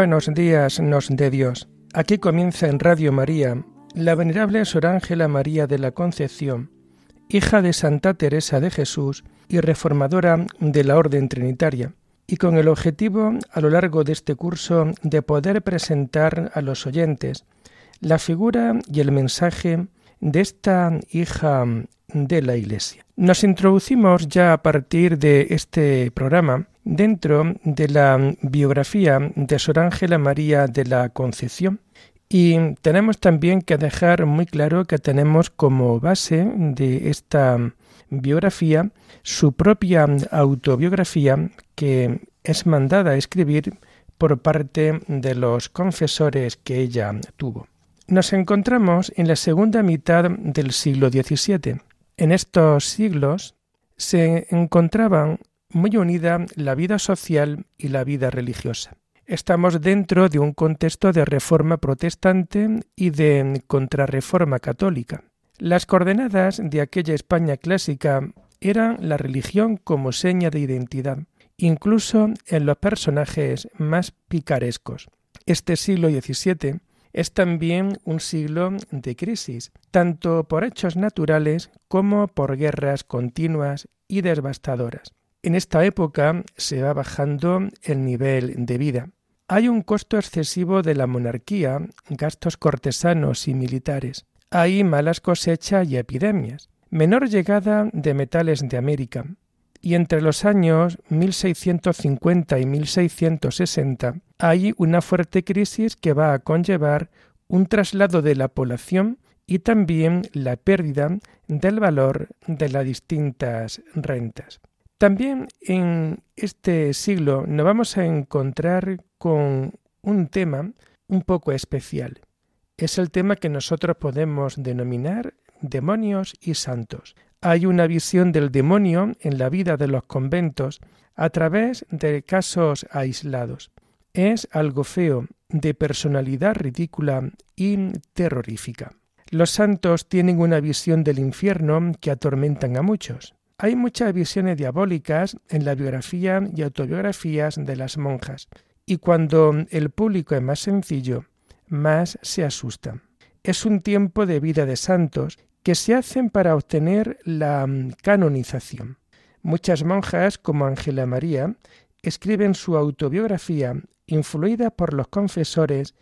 Buenos días nos de Dios. Aquí comienza en Radio María la venerable Sor Ángela María de la Concepción, hija de Santa Teresa de Jesús y reformadora de la Orden Trinitaria, y con el objetivo a lo largo de este curso de poder presentar a los oyentes la figura y el mensaje de esta hija de la Iglesia. Nos introducimos ya a partir de este programa dentro de la biografía de Sor Ángela María de la Concepción. Y tenemos también que dejar muy claro que tenemos como base de esta biografía su propia autobiografía que es mandada a escribir por parte de los confesores que ella tuvo. Nos encontramos en la segunda mitad del siglo XVII. En estos siglos se encontraban muy unida la vida social y la vida religiosa. Estamos dentro de un contexto de reforma protestante y de contrarreforma católica. Las coordenadas de aquella España clásica eran la religión como seña de identidad, incluso en los personajes más picarescos. Este siglo XVII es también un siglo de crisis, tanto por hechos naturales como por guerras continuas y devastadoras. En esta época se va bajando el nivel de vida. Hay un costo excesivo de la monarquía, gastos cortesanos y militares. Hay malas cosechas y epidemias. Menor llegada de metales de América. Y entre los años 1650 y 1660 hay una fuerte crisis que va a conllevar un traslado de la población y también la pérdida del valor de las distintas rentas. También en este siglo nos vamos a encontrar con un tema un poco especial. Es el tema que nosotros podemos denominar demonios y santos. Hay una visión del demonio en la vida de los conventos a través de casos aislados. Es algo feo, de personalidad ridícula y terrorífica. Los santos tienen una visión del infierno que atormentan a muchos. Hay muchas visiones diabólicas en la biografía y autobiografías de las monjas, y cuando el público es más sencillo, más se asusta. Es un tiempo de vida de santos que se hacen para obtener la mm, canonización. Muchas monjas, como Ángela María, escriben su autobiografía influida por los confesores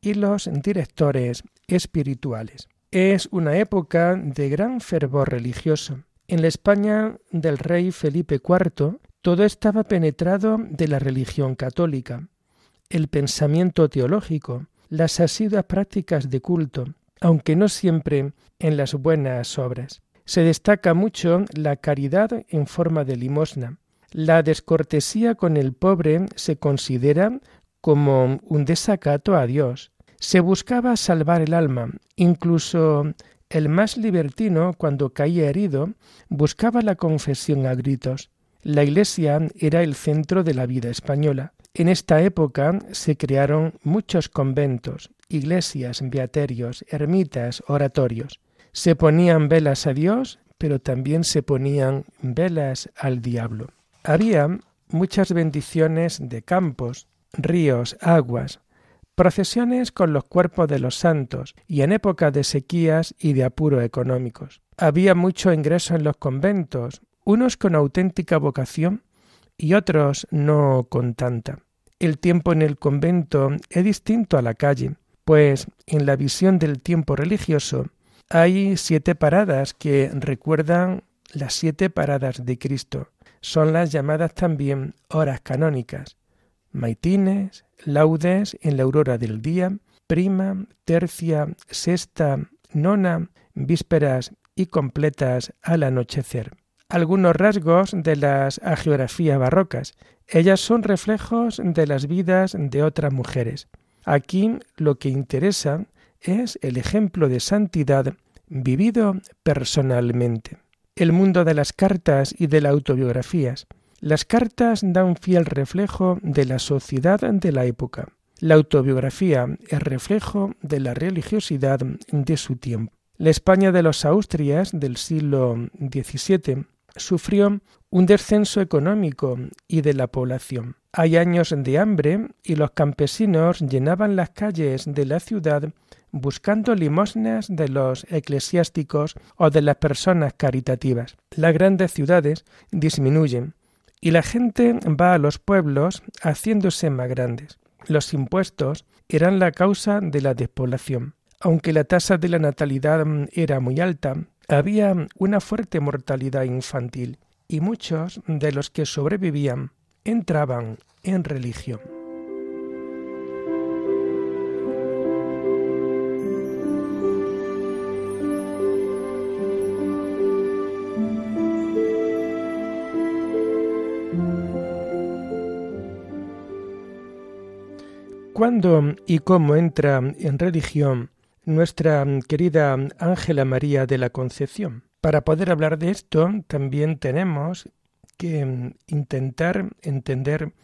y los directores espirituales. Es una época de gran fervor religioso. En la España del rey Felipe IV todo estaba penetrado de la religión católica, el pensamiento teológico, las asiduas prácticas de culto, aunque no siempre en las buenas obras. Se destaca mucho la caridad en forma de limosna. La descortesía con el pobre se considera como un desacato a Dios. Se buscaba salvar el alma, incluso el más libertino, cuando caía herido, buscaba la confesión a gritos. La Iglesia era el centro de la vida española. En esta época se crearon muchos conventos, iglesias, beaterios, ermitas, oratorios. Se ponían velas a Dios, pero también se ponían velas al diablo. Había muchas bendiciones de campos, ríos, aguas, procesiones con los cuerpos de los santos y en época de sequías y de apuros económicos. Había mucho ingreso en los conventos, unos con auténtica vocación y otros no con tanta. El tiempo en el convento es distinto a la calle, pues en la visión del tiempo religioso hay siete paradas que recuerdan las siete paradas de Cristo. son las llamadas también horas canónicas, maitines, laudes en la aurora del día, prima, tercia, sexta, nona, vísperas y completas al anochecer. Algunos rasgos de las agiografías barrocas. Ellas son reflejos de las vidas de otras mujeres. Aquí lo que interesa es el ejemplo de santidad vivido personalmente. El mundo de las cartas y de las autobiografías. Las cartas dan fiel reflejo de la sociedad de la época. La autobiografía es reflejo de la religiosidad de su tiempo. La España de los Austrias del siglo XVII sufrió un descenso económico y de la población. Hay años de hambre y los campesinos llenaban las calles de la ciudad buscando limosnas de los eclesiásticos o de las personas caritativas. Las grandes ciudades disminuyen y la gente va a los pueblos haciéndose más grandes. Los impuestos eran la causa de la despoblación. Aunque la tasa de la natalidad era muy alta, había una fuerte mortalidad infantil y muchos de los que sobrevivían entraban en religión. ¿Cuándo y cómo entra en religión nuestra querida Ángela María de la Concepción? Para poder hablar de esto, también tenemos que intentar entender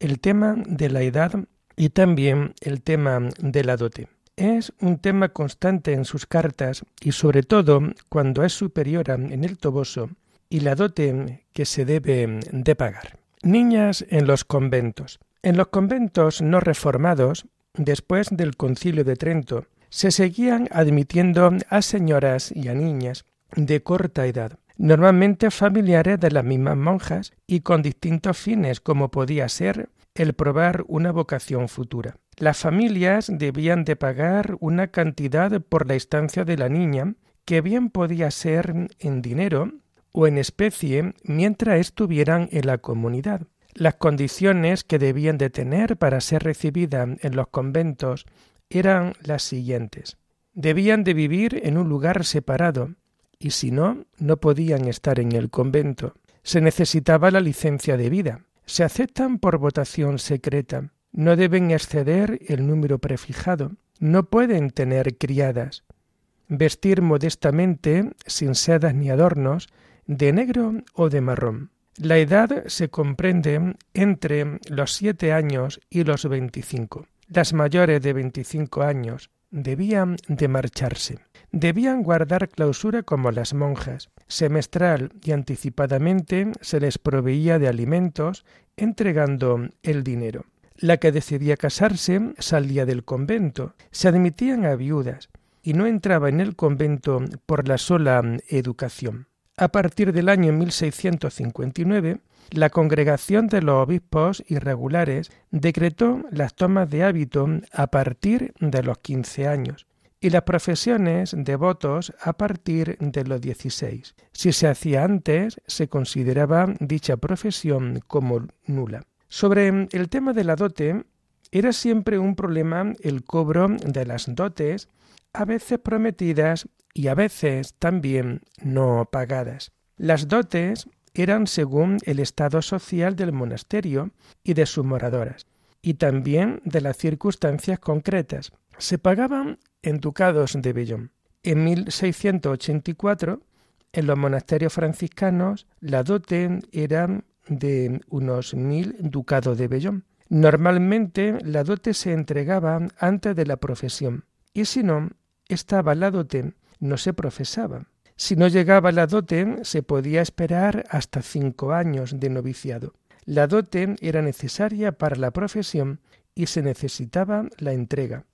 el tema de la edad y también el tema de la dote. Es un tema constante en sus cartas y sobre todo cuando es superiora en el toboso y la dote que se debe de pagar. Niñas en los conventos. En los conventos no reformados, después del concilio de Trento, se seguían admitiendo a señoras y a niñas de corta edad, normalmente familiares de las mismas monjas y con distintos fines como podía ser el probar una vocación futura. Las familias debían de pagar una cantidad por la estancia de la niña, que bien podía ser en dinero o en especie mientras estuvieran en la comunidad. Las condiciones que debían de tener para ser recibida en los conventos eran las siguientes. Debían de vivir en un lugar separado, y si no, no podían estar en el convento. Se necesitaba la licencia de vida. Se aceptan por votación secreta. No deben exceder el número prefijado. No pueden tener criadas. Vestir modestamente, sin sedas ni adornos, de negro o de marrón. La edad se comprende entre los siete años y los veinticinco. Las mayores de veinticinco años debían de marcharse. Debían guardar clausura como las monjas. Semestral y anticipadamente se les proveía de alimentos entregando el dinero. La que decidía casarse salía del convento, se admitían a viudas y no entraba en el convento por la sola educación. A partir del año 1659, la Congregación de los Obispos Irregulares decretó las tomas de hábito a partir de los 15 años y las profesiones de votos a partir de los 16. Si se hacía antes, se consideraba dicha profesión como nula. Sobre el tema de la dote, era siempre un problema el cobro de las dotes, a veces prometidas y a veces también no pagadas. Las dotes eran según el estado social del monasterio y de sus moradoras, y también de las circunstancias concretas. Se pagaban en ducados de vellón. En 1684, en los monasterios franciscanos, la dote era de unos mil ducados de vellón. Normalmente la dote se entregaba antes de la profesión, y si no, estaba la dote no se profesaba. Si no llegaba la dote, se podía esperar hasta cinco años de noviciado. La dote era necesaria para la profesión y se necesitaba la entrega,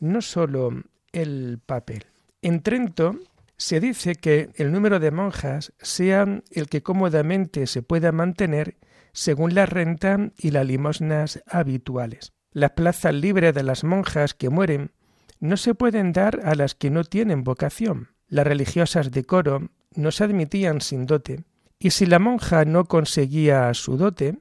no sólo el papel. En Trento se dice que el número de monjas sea el que cómodamente se pueda mantener según la renta y las limosnas habituales. Las plazas libres de las monjas que mueren no se pueden dar a las que no tienen vocación. Las religiosas de coro no se admitían sin dote y si la monja no conseguía su dote,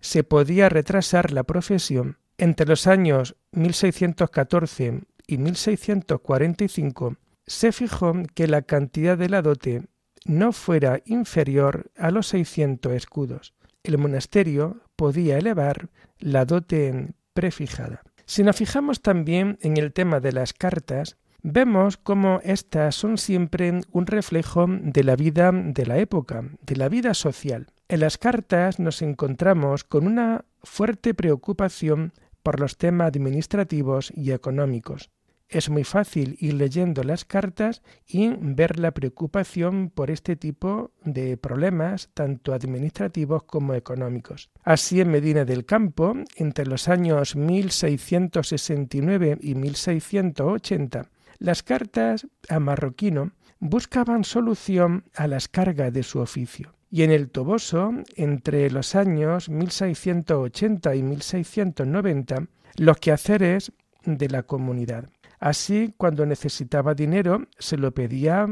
se podía retrasar la profesión. Entre los años 1614 y 1645 se fijó que la cantidad de la dote no fuera inferior a los 600 escudos. El monasterio podía elevar la dote prefijada. Si nos fijamos también en el tema de las cartas, vemos cómo éstas son siempre un reflejo de la vida de la época, de la vida social. En las cartas nos encontramos con una fuerte preocupación por los temas administrativos y económicos. Es muy fácil ir leyendo las cartas y ver la preocupación por este tipo de problemas, tanto administrativos como económicos. Así en Medina del Campo, entre los años 1669 y 1680, las cartas a Marroquino buscaban solución a las cargas de su oficio. Y en el Toboso, entre los años 1680 y 1690, los quehaceres de la comunidad. Así, cuando necesitaba dinero, se lo pedía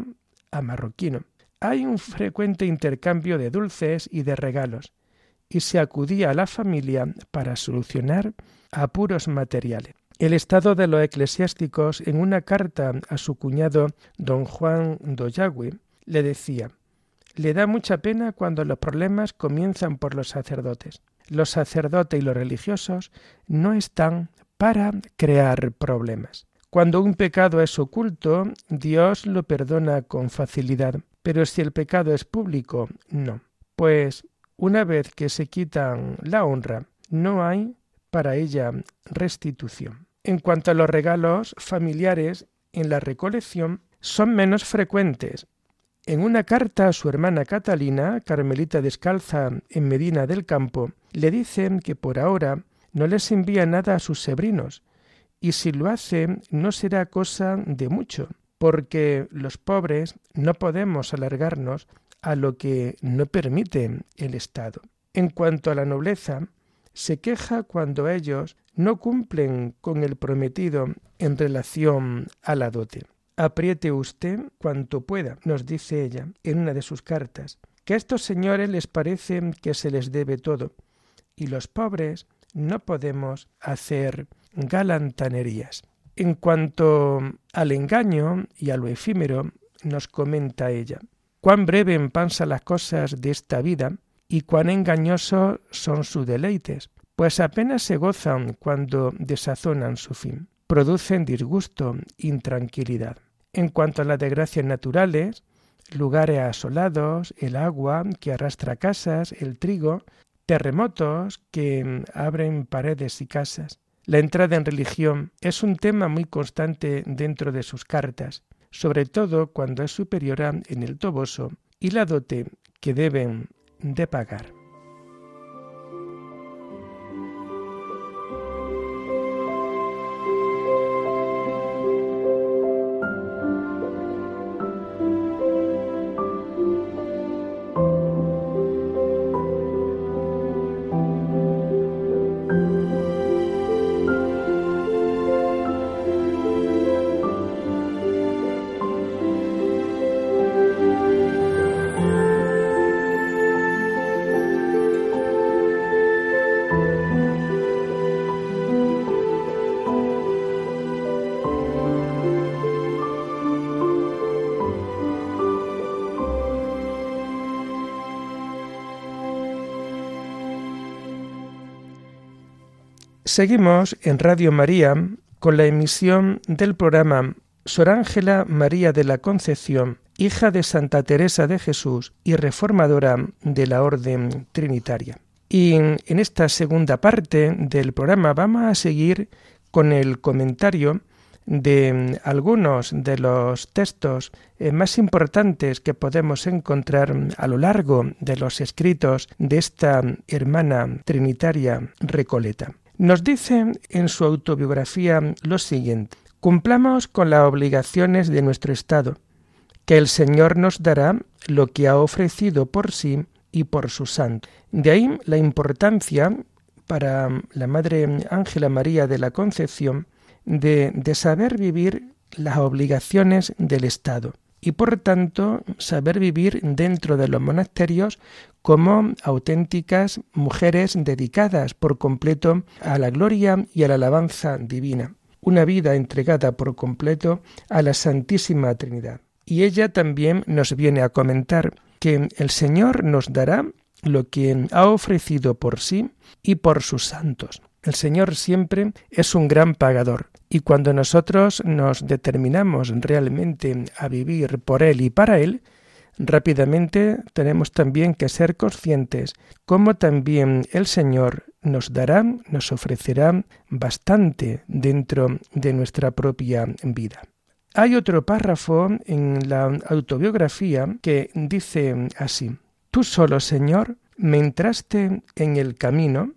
a Marroquino. Hay un frecuente intercambio de dulces y de regalos, y se acudía a la familia para solucionar apuros materiales. El estado de los eclesiásticos, en una carta a su cuñado don Juan Doyagüe, le decía le da mucha pena cuando los problemas comienzan por los sacerdotes. Los sacerdotes y los religiosos no están para crear problemas. Cuando un pecado es oculto, Dios lo perdona con facilidad, pero si el pecado es público, no. Pues una vez que se quitan la honra, no hay para ella restitución. En cuanto a los regalos familiares en la recolección, son menos frecuentes. En una carta a su hermana Catalina, Carmelita descalza en Medina del Campo, le dicen que por ahora no les envía nada a sus sobrinos, y si lo hace no será cosa de mucho, porque los pobres no podemos alargarnos a lo que no permite el Estado. En cuanto a la nobleza, se queja cuando ellos no cumplen con el prometido en relación a la dote. Apriete usted cuanto pueda, nos dice ella en una de sus cartas, que a estos señores les parece que se les debe todo, y los pobres no podemos hacer galantanerías. En cuanto al engaño y a lo efímero, nos comenta ella, cuán breve panza las cosas de esta vida y cuán engañosos son sus deleites, pues apenas se gozan cuando desazonan su fin, producen disgusto, intranquilidad. En cuanto a las desgracias naturales, lugares asolados, el agua que arrastra casas, el trigo, terremotos que abren paredes y casas. La entrada en religión es un tema muy constante dentro de sus cartas, sobre todo cuando es superior en el toboso y la dote que deben de pagar. Seguimos en Radio María con la emisión del programa Sor Ángela María de la Concepción, hija de Santa Teresa de Jesús y reformadora de la Orden Trinitaria. Y en esta segunda parte del programa vamos a seguir con el comentario de algunos de los textos eh, más importantes que podemos encontrar a lo largo de los escritos de esta hermana trinitaria Recoleta. Nos dice en su autobiografía lo siguiente, cumplamos con las obligaciones de nuestro Estado, que el Señor nos dará lo que ha ofrecido por sí y por su santo. De ahí la importancia para la Madre Ángela María de la Concepción de, de saber vivir las obligaciones del Estado y por tanto saber vivir dentro de los monasterios como auténticas mujeres dedicadas por completo a la gloria y a la alabanza divina, una vida entregada por completo a la Santísima Trinidad. Y ella también nos viene a comentar que el Señor nos dará lo que ha ofrecido por sí y por sus santos. El Señor siempre es un gran pagador y cuando nosotros nos determinamos realmente a vivir por Él y para Él, rápidamente tenemos también que ser conscientes como también el Señor nos dará, nos ofrecerá bastante dentro de nuestra propia vida. Hay otro párrafo en la autobiografía que dice así, Tú solo, Señor, me entraste en el camino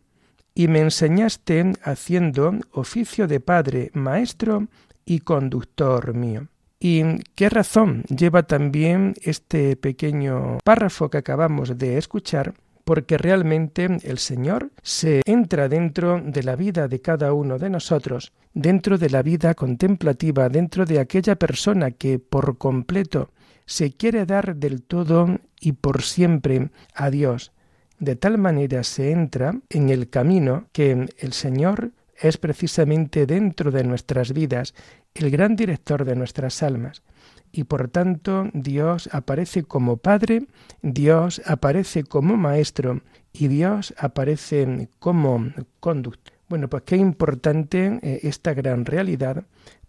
y me enseñaste haciendo oficio de padre, maestro y conductor mío. ¿Y qué razón lleva también este pequeño párrafo que acabamos de escuchar? Porque realmente el Señor se entra dentro de la vida de cada uno de nosotros, dentro de la vida contemplativa, dentro de aquella persona que por completo se quiere dar del todo y por siempre a Dios, de tal manera se entra en el camino que el Señor es precisamente dentro de nuestras vidas el gran director de nuestras almas. Y por tanto Dios aparece como Padre, Dios aparece como Maestro y Dios aparece como conductor. Bueno, pues qué importante eh, esta gran realidad,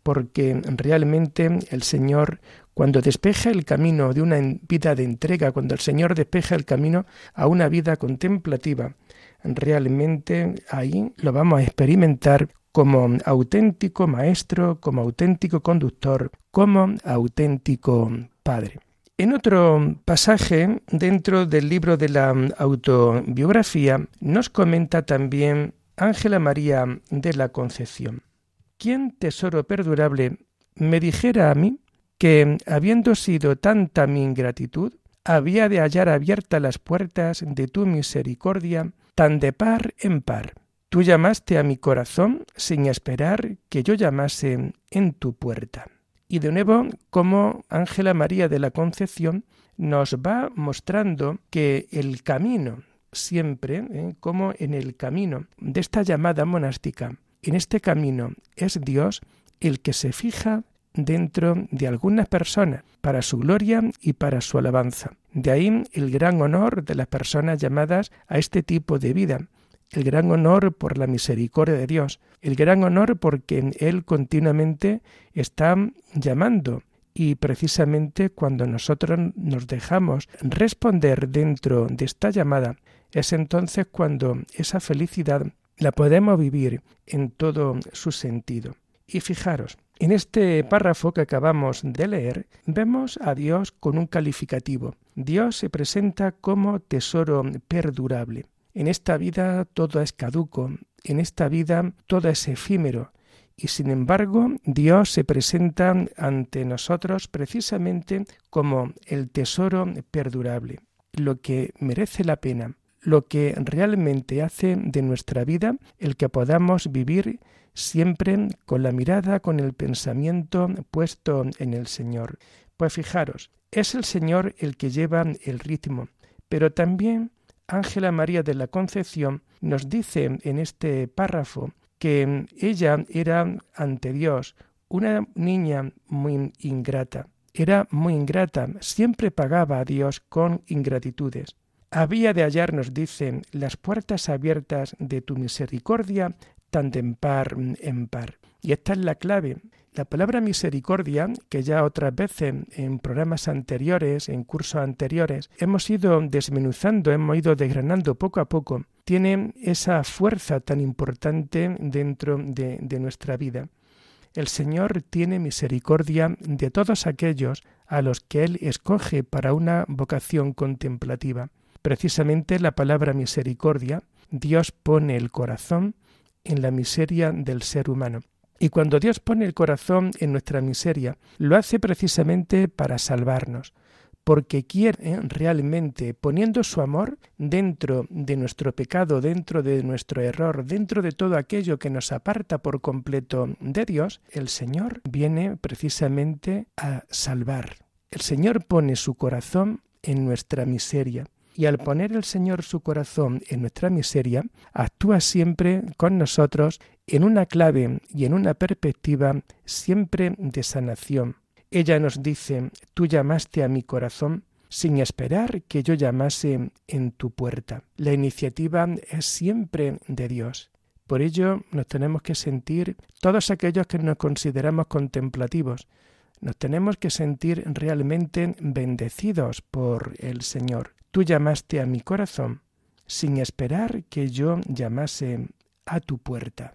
porque realmente el Señor cuando despeja el camino de una vida de entrega, cuando el Señor despeja el camino a una vida contemplativa, realmente ahí lo vamos a experimentar como auténtico maestro, como auténtico conductor, como auténtico padre. En otro pasaje dentro del libro de la autobiografía nos comenta también Ángela María de la Concepción. ¿Quién, tesoro perdurable, me dijera a mí que, habiendo sido tanta mi ingratitud, había de hallar abiertas las puertas de tu misericordia, tan de par en par. Tú llamaste a mi corazón sin esperar que yo llamase en tu puerta. Y de nuevo, como Ángela María de la Concepción nos va mostrando que el camino, siempre, ¿eh? como en el camino de esta llamada monástica, en este camino es Dios el que se fija dentro de algunas personas para su gloria y para su alabanza. De ahí el gran honor de las personas llamadas a este tipo de vida, el gran honor por la misericordia de Dios, el gran honor porque Él continuamente está llamando. Y precisamente cuando nosotros nos dejamos responder dentro de esta llamada, es entonces cuando esa felicidad la podemos vivir en todo su sentido. Y fijaros, en este párrafo que acabamos de leer, vemos a Dios con un calificativo. Dios se presenta como tesoro perdurable. En esta vida todo es caduco, en esta vida todo es efímero, y sin embargo Dios se presenta ante nosotros precisamente como el tesoro perdurable, lo que merece la pena, lo que realmente hace de nuestra vida el que podamos vivir siempre con la mirada, con el pensamiento puesto en el Señor. Pues fijaros, es el Señor el que lleva el ritmo, pero también Ángela María de la Concepción nos dice en este párrafo que ella era ante Dios una niña muy ingrata. Era muy ingrata, siempre pagaba a Dios con ingratitudes. Había de hallar, nos dicen, las puertas abiertas de tu misericordia tanto en par en par. Y esta es la clave. La palabra misericordia, que ya otras veces en programas anteriores, en cursos anteriores, hemos ido desmenuzando, hemos ido desgranando poco a poco, tiene esa fuerza tan importante dentro de, de nuestra vida. El Señor tiene misericordia de todos aquellos a los que Él escoge para una vocación contemplativa. Precisamente la palabra misericordia, Dios pone el corazón en la miseria del ser humano. Y cuando Dios pone el corazón en nuestra miseria, lo hace precisamente para salvarnos, porque quiere realmente, poniendo su amor dentro de nuestro pecado, dentro de nuestro error, dentro de todo aquello que nos aparta por completo de Dios, el Señor viene precisamente a salvar. El Señor pone su corazón en nuestra miseria. Y al poner el Señor su corazón en nuestra miseria, actúa siempre con nosotros en una clave y en una perspectiva siempre de sanación. Ella nos dice, tú llamaste a mi corazón sin esperar que yo llamase en tu puerta. La iniciativa es siempre de Dios. Por ello nos tenemos que sentir, todos aquellos que nos consideramos contemplativos, nos tenemos que sentir realmente bendecidos por el Señor. Tú llamaste a mi corazón sin esperar que yo llamase a tu puerta.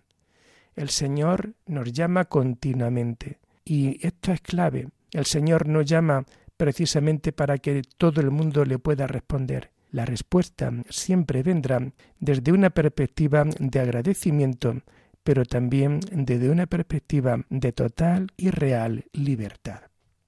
El Señor nos llama continuamente y esto es clave. El Señor no llama precisamente para que todo el mundo le pueda responder. La respuesta siempre vendrá desde una perspectiva de agradecimiento, pero también desde una perspectiva de total y real libertad.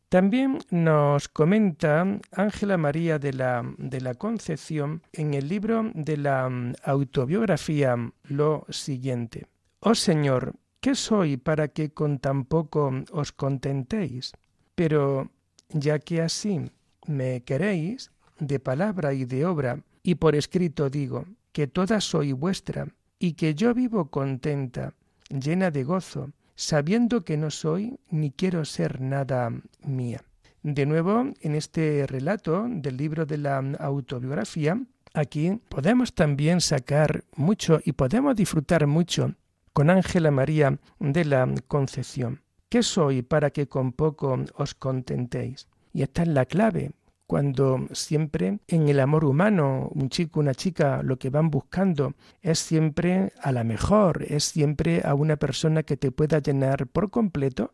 También nos comenta Ángela María de la, de la Concepción en el libro de la autobiografía lo siguiente. Oh Señor, ¿qué soy para que con tan poco os contentéis? Pero ya que así me queréis, de palabra y de obra, y por escrito digo, que toda soy vuestra, y que yo vivo contenta, llena de gozo, sabiendo que no soy ni quiero ser nada mía. De nuevo, en este relato del libro de la autobiografía, aquí podemos también sacar mucho y podemos disfrutar mucho con Ángela María de la Concepción. ¿Qué soy para que con poco os contentéis? Y esta es la clave, cuando siempre en el amor humano, un chico, una chica, lo que van buscando es siempre a la mejor, es siempre a una persona que te pueda llenar por completo.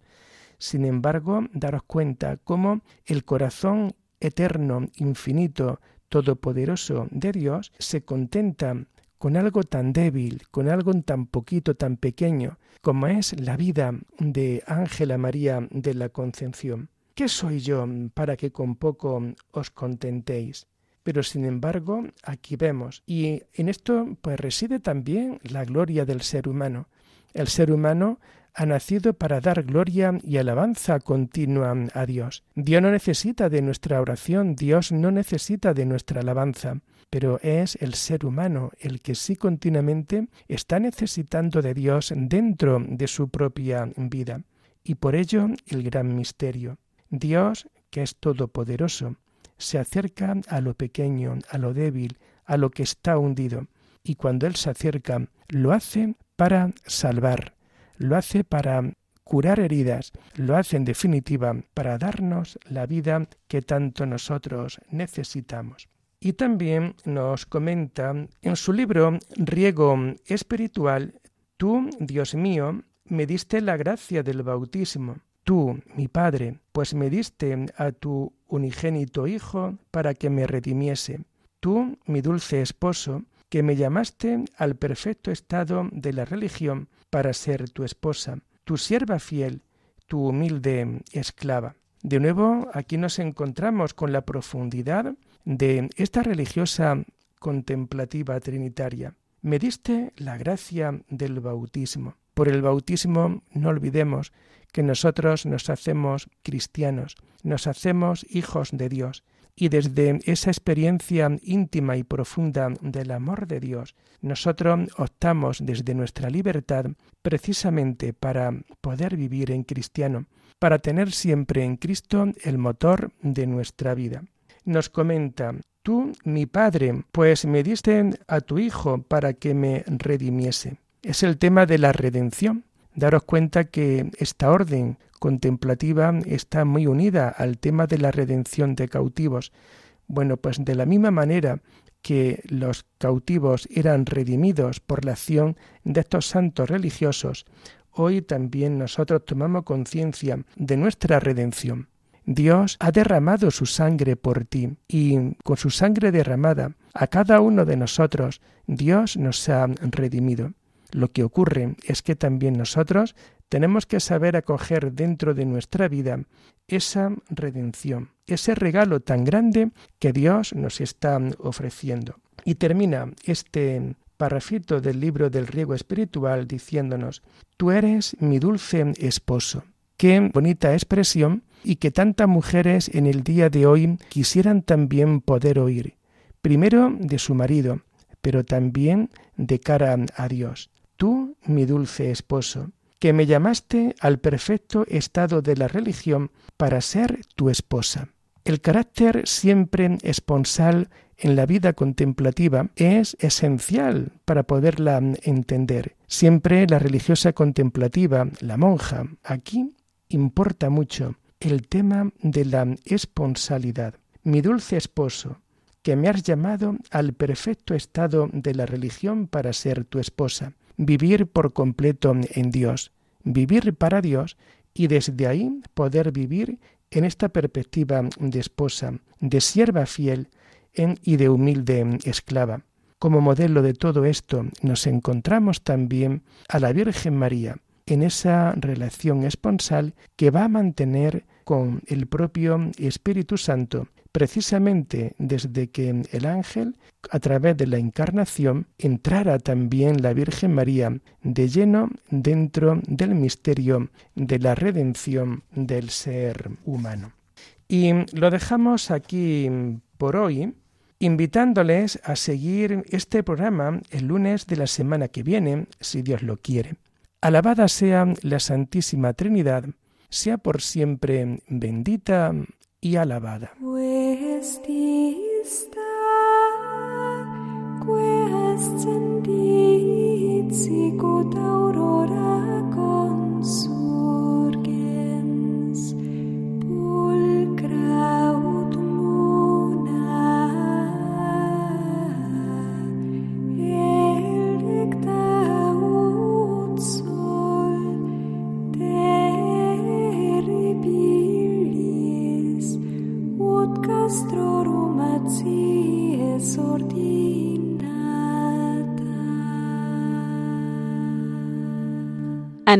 Sin embargo, daros cuenta cómo el corazón eterno, infinito, todopoderoso de Dios se contenta con algo tan débil, con algo tan poquito, tan pequeño, como es la vida de Ángela María de la Concepción. ¿Qué soy yo para que con poco os contentéis? Pero sin embargo, aquí vemos, y en esto pues reside también la gloria del ser humano. El ser humano ha nacido para dar gloria y alabanza continua a Dios. Dios no necesita de nuestra oración, Dios no necesita de nuestra alabanza, pero es el ser humano el que sí continuamente está necesitando de Dios dentro de su propia vida. Y por ello el gran misterio. Dios, que es todopoderoso, se acerca a lo pequeño, a lo débil, a lo que está hundido, y cuando Él se acerca, lo hace para salvar, lo hace para curar heridas, lo hace en definitiva para darnos la vida que tanto nosotros necesitamos. Y también nos comenta en su libro Riego Espiritual, Tú, Dios mío, me diste la gracia del bautismo Tú, mi Padre, pues me diste a tu unigénito Hijo para que me redimiese. Tú, mi dulce esposo, que me llamaste al perfecto estado de la religión para ser tu esposa, tu sierva fiel, tu humilde esclava. De nuevo, aquí nos encontramos con la profundidad de esta religiosa contemplativa trinitaria. Me diste la gracia del bautismo. Por el bautismo, no olvidemos que nosotros nos hacemos cristianos, nos hacemos hijos de Dios. Y desde esa experiencia íntima y profunda del amor de Dios, nosotros optamos desde nuestra libertad precisamente para poder vivir en cristiano, para tener siempre en Cristo el motor de nuestra vida. Nos comenta, tú, mi Padre, pues me diste a tu Hijo para que me redimiese. Es el tema de la redención. Daros cuenta que esta orden contemplativa está muy unida al tema de la redención de cautivos. Bueno, pues de la misma manera que los cautivos eran redimidos por la acción de estos santos religiosos, hoy también nosotros tomamos conciencia de nuestra redención. Dios ha derramado su sangre por ti y con su sangre derramada a cada uno de nosotros Dios nos ha redimido. Lo que ocurre es que también nosotros tenemos que saber acoger dentro de nuestra vida esa redención, ese regalo tan grande que Dios nos está ofreciendo. Y termina este parrafito del libro del riego espiritual diciéndonos, Tú eres mi dulce esposo. Qué bonita expresión y que tantas mujeres en el día de hoy quisieran también poder oír, primero de su marido, pero también de cara a Dios. Tú, mi dulce esposo, que me llamaste al perfecto estado de la religión para ser tu esposa. El carácter siempre esponsal en la vida contemplativa es esencial para poderla entender. Siempre la religiosa contemplativa, la monja, aquí importa mucho el tema de la esponsalidad. Mi dulce esposo, que me has llamado al perfecto estado de la religión para ser tu esposa, vivir por completo en Dios, vivir para Dios y desde ahí poder vivir en esta perspectiva de esposa, de sierva fiel y de humilde esclava. Como modelo de todo esto nos encontramos también a la Virgen María, en esa relación esponsal que va a mantener con el propio Espíritu Santo, precisamente desde que el ángel, a través de la encarnación, entrara también la Virgen María de lleno dentro del misterio de la redención del ser humano. Y lo dejamos aquí por hoy, invitándoles a seguir este programa el lunes de la semana que viene, si Dios lo quiere. Alabada sea la Santísima Trinidad, sea por siempre bendita y alabada.